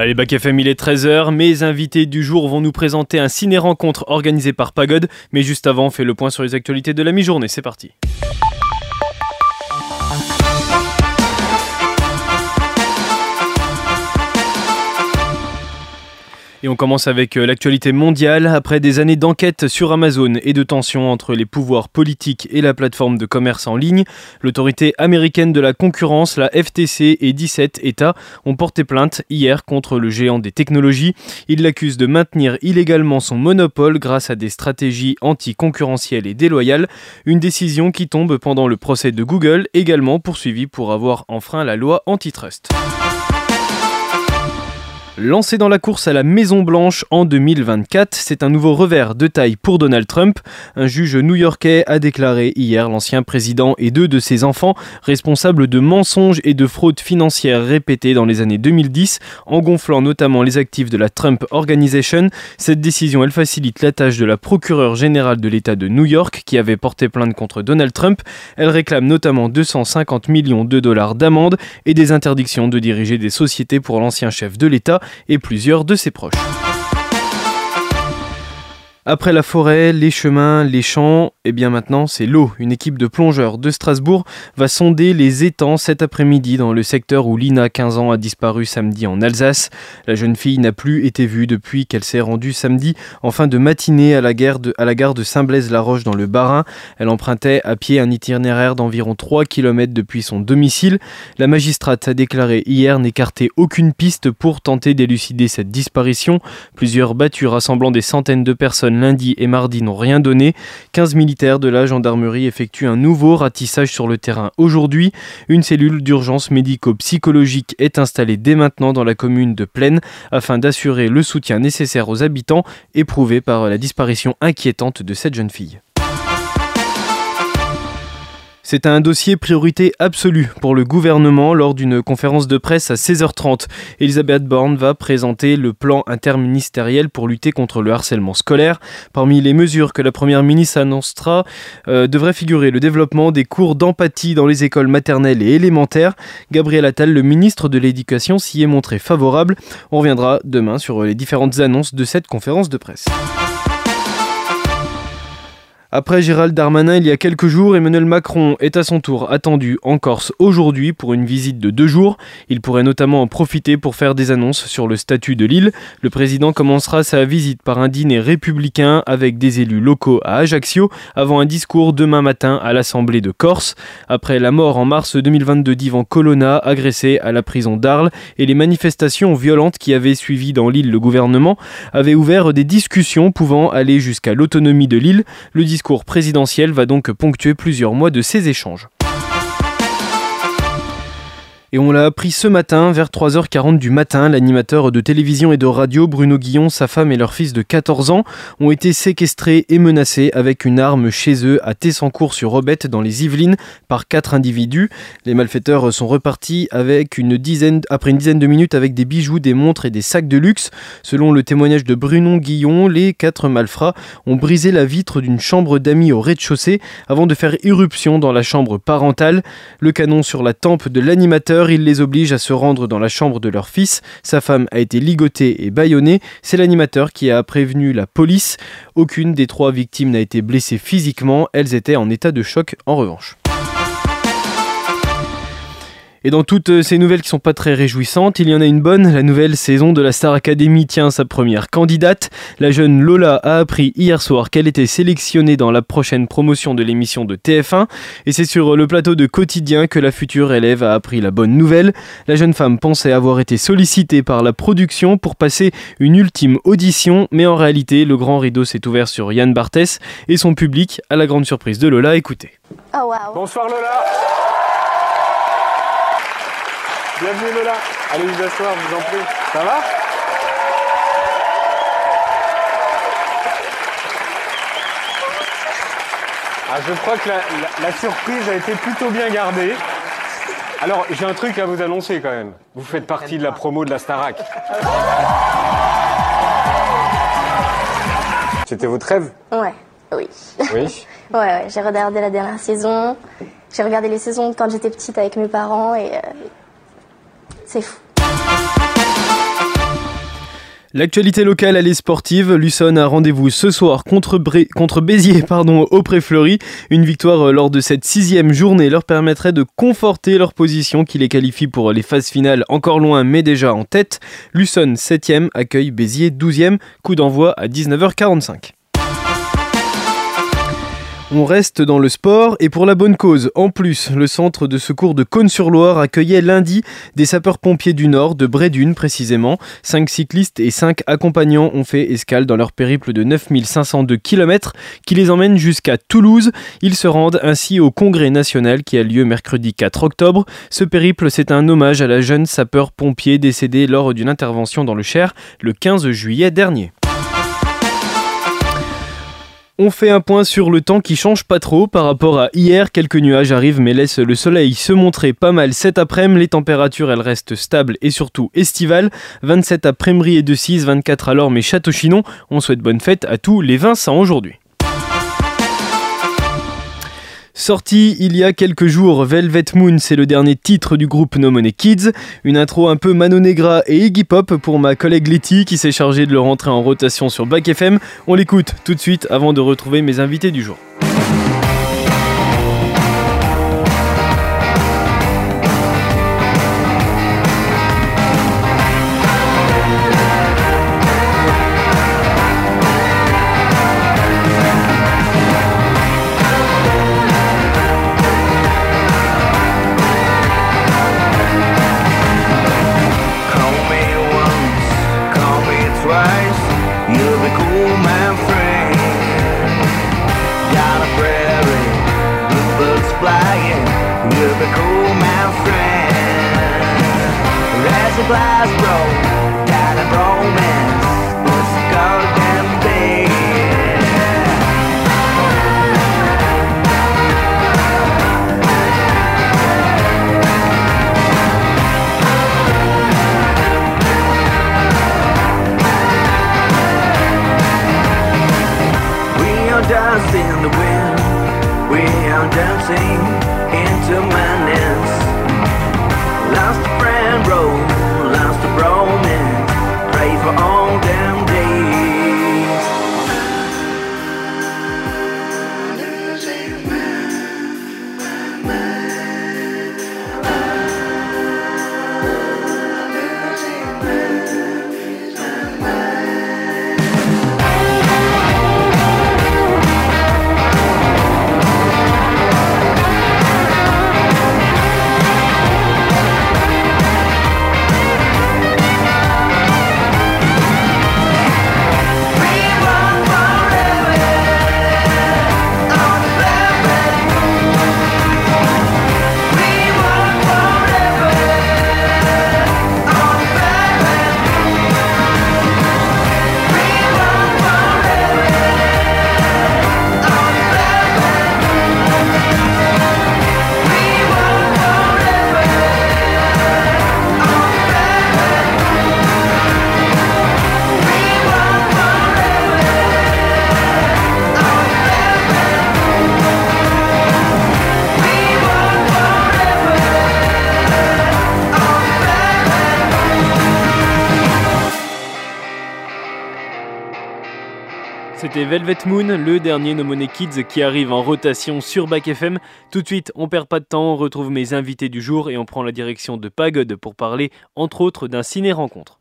Allez, Bac FM, il est 13h. Mes invités du jour vont nous présenter un ciné-rencontre organisé par Pagode. Mais juste avant, on fait le point sur les actualités de la mi-journée. C'est parti. Et on commence avec euh, l'actualité mondiale. Après des années d'enquête sur Amazon et de tensions entre les pouvoirs politiques et la plateforme de commerce en ligne, l'autorité américaine de la concurrence, la FTC et 17 États ont porté plainte hier contre le géant des technologies. Ils l'accusent de maintenir illégalement son monopole grâce à des stratégies anticoncurrentielles et déloyales, une décision qui tombe pendant le procès de Google, également poursuivi pour avoir enfreint la loi antitrust. Lancé dans la course à la Maison Blanche en 2024, c'est un nouveau revers de taille pour Donald Trump. Un juge new-yorkais a déclaré hier l'ancien président et deux de ses enfants responsables de mensonges et de fraudes financières répétées dans les années 2010, en gonflant notamment les actifs de la Trump Organization. Cette décision, elle facilite la tâche de la procureure générale de l'État de New York qui avait porté plainte contre Donald Trump. Elle réclame notamment 250 millions de dollars d'amende et des interdictions de diriger des sociétés pour l'ancien chef de l'État et plusieurs de ses proches. Après la forêt, les chemins, les champs, et eh bien maintenant c'est l'eau. Une équipe de plongeurs de Strasbourg va sonder les étangs cet après-midi dans le secteur où Lina, 15 ans, a disparu samedi en Alsace. La jeune fille n'a plus été vue depuis qu'elle s'est rendue samedi en fin de matinée à la, gare de, Saint-Blaise-la-Roche dans le Bas-Rhin. Elle empruntait à pied un itinéraire d'environ 3 km depuis son domicile. La magistrate a déclaré hier n'écarter aucune piste pour tenter d'élucider cette disparition. Plusieurs battues rassemblant des centaines de personnes lundi et mardi n'ont rien donné. 15 militaires de la gendarmerie effectuent un nouveau ratissage sur le terrain aujourd'hui. Une cellule d'urgence médico-psychologique est installée dès maintenant dans la commune de Plaine afin d'assurer le soutien nécessaire aux habitants éprouvés par la disparition inquiétante de cette jeune fille. C'est un dossier priorité absolue pour le gouvernement lors d'une conférence de presse à 16h30. Elisabeth Borne va présenter le plan interministériel pour lutter contre le harcèlement scolaire. Parmi les mesures que la première ministre annoncera euh, devrait figurer le développement des cours d'empathie dans les écoles maternelles et élémentaires. Gabriel Attal, le ministre de l'Éducation, s'y est montré favorable. On reviendra demain sur les différentes annonces de cette conférence de presse. Après Gérald Darmanin, il y a quelques jours, Emmanuel Macron est à son tour attendu en Corse aujourd'hui pour une visite de deux jours. Il pourrait notamment en profiter pour faire des annonces sur le statut de l'île. Le président commencera sa visite par un dîner républicain avec des élus locaux à Ajaccio avant un discours demain matin à l'Assemblée de Corse. Après la mort en mars 2022 d'Ivan Colonna, agressé à la prison d'Arles, et les manifestations violentes qui avaient suivi dans l'île, le gouvernement avait ouvert des discussions pouvant aller jusqu'à l'autonomie de l'île. Le discours présidentiel va donc ponctuer plusieurs mois de ces échanges. Et on l'a appris ce matin, vers 3h40 du matin, l'animateur de télévision et de radio Bruno Guillon, sa femme et leur fils de 14 ans ont été séquestrés et menacés avec une arme chez eux à Tessancourt-sur-Robette dans les Yvelines par quatre individus. Les malfaiteurs sont repartis avec une dizaine, après une dizaine de minutes avec des bijoux, des montres et des sacs de luxe. Selon le témoignage de Bruno Guillon, les quatre malfrats ont brisé la vitre d'une chambre d'amis au rez-de-chaussée avant de faire irruption dans la chambre parentale. Le canon sur la tempe de l'animateur il les oblige à se rendre dans la chambre de leur fils. Sa femme a été ligotée et bâillonnée. C'est l'animateur qui a prévenu la police. Aucune des trois victimes n'a été blessée physiquement. Elles étaient en état de choc en revanche. Et dans toutes euh, ces nouvelles qui sont pas très réjouissantes, il y en a une bonne. La nouvelle saison de la Star Academy tient sa première candidate. La jeune Lola a appris hier soir qu'elle était sélectionnée dans la prochaine promotion de l'émission de TF1. Et c'est sur le plateau de Quotidien que la future élève a appris la bonne nouvelle. La jeune femme pensait avoir été sollicitée par la production pour passer une ultime audition, mais en réalité, le grand rideau s'est ouvert sur Yann Barthès et son public, à la grande surprise de Lola. Écoutez. Oh wow. Bonsoir Lola. Bienvenue Lola. Allez vous asseoir, vous en prie. Ça va ah, Je crois que la, surprise a été plutôt bien gardée. Alors, j'ai un truc à vous annoncer quand même. Vous faites partie de la promo de la Starac. C'était votre rêve? Ouais, oui. Oui Ouais, ouais j'ai regardé la dernière saison. J'ai regardé les saisons quand j'étais petite avec mes parents et euh, L'actualité locale, elle est sportive. Luçon a rendez-vous ce soir contre, contre Béziers pardon, au Pré-Fleury. Une victoire euh, lors de cette sixième journée leur permettrait de conforter leur position qui les qualifie pour les phases finales encore loin mais déjà en tête. Luçon 7e accueille Béziers 12e. Coup d'envoi à 19h45. On reste dans le sport et pour la bonne cause. En plus, le centre de secours de Cône-sur-Loire accueillait lundi des sapeurs-pompiers du Nord, de Brédune précisément. Cinq cyclistes et cinq accompagnants ont fait escale dans leur périple de 9502 km qui les emmène jusqu'à Toulouse. Ils se rendent ainsi au congrès national qui a lieu mercredi 4 octobre. Ce périple, c'est un hommage à la jeune sapeur-pompier décédée lors d'une intervention dans le Cher le 15 juillet dernier. On fait un point sur le temps qui change pas trop par rapport à hier. Quelques nuages arrivent mais laissent le soleil se montrer pas mal cet après-midi. Les températures elles restent stables et surtout estivales. 27 à Prémery et de 6, 24 alors mais Château-Chinon. On souhaite bonne fête à tous les Vincent aujourd'hui. Sorti il y a quelques jours, Velvet Moon, c'est le dernier titre du groupe No Money Kids. Une intro un peu Mano Negra et Iggy Pop pour ma collègue Letty qui s'est chargée de le rentrer en rotation sur Back FM. On l'écoute tout de suite avant de retrouver mes invités du jour. glass broke, that a romance was going to be. We are dancing in the wind. We are dancing into madness. C'était Velvet Moon, le dernier No Money Kids qui arrive en rotation sur Back FM. Tout de suite, on perd pas de temps, on retrouve mes invités du jour et on prend la direction de Pagode pour parler entre autres d'un ciné-rencontre.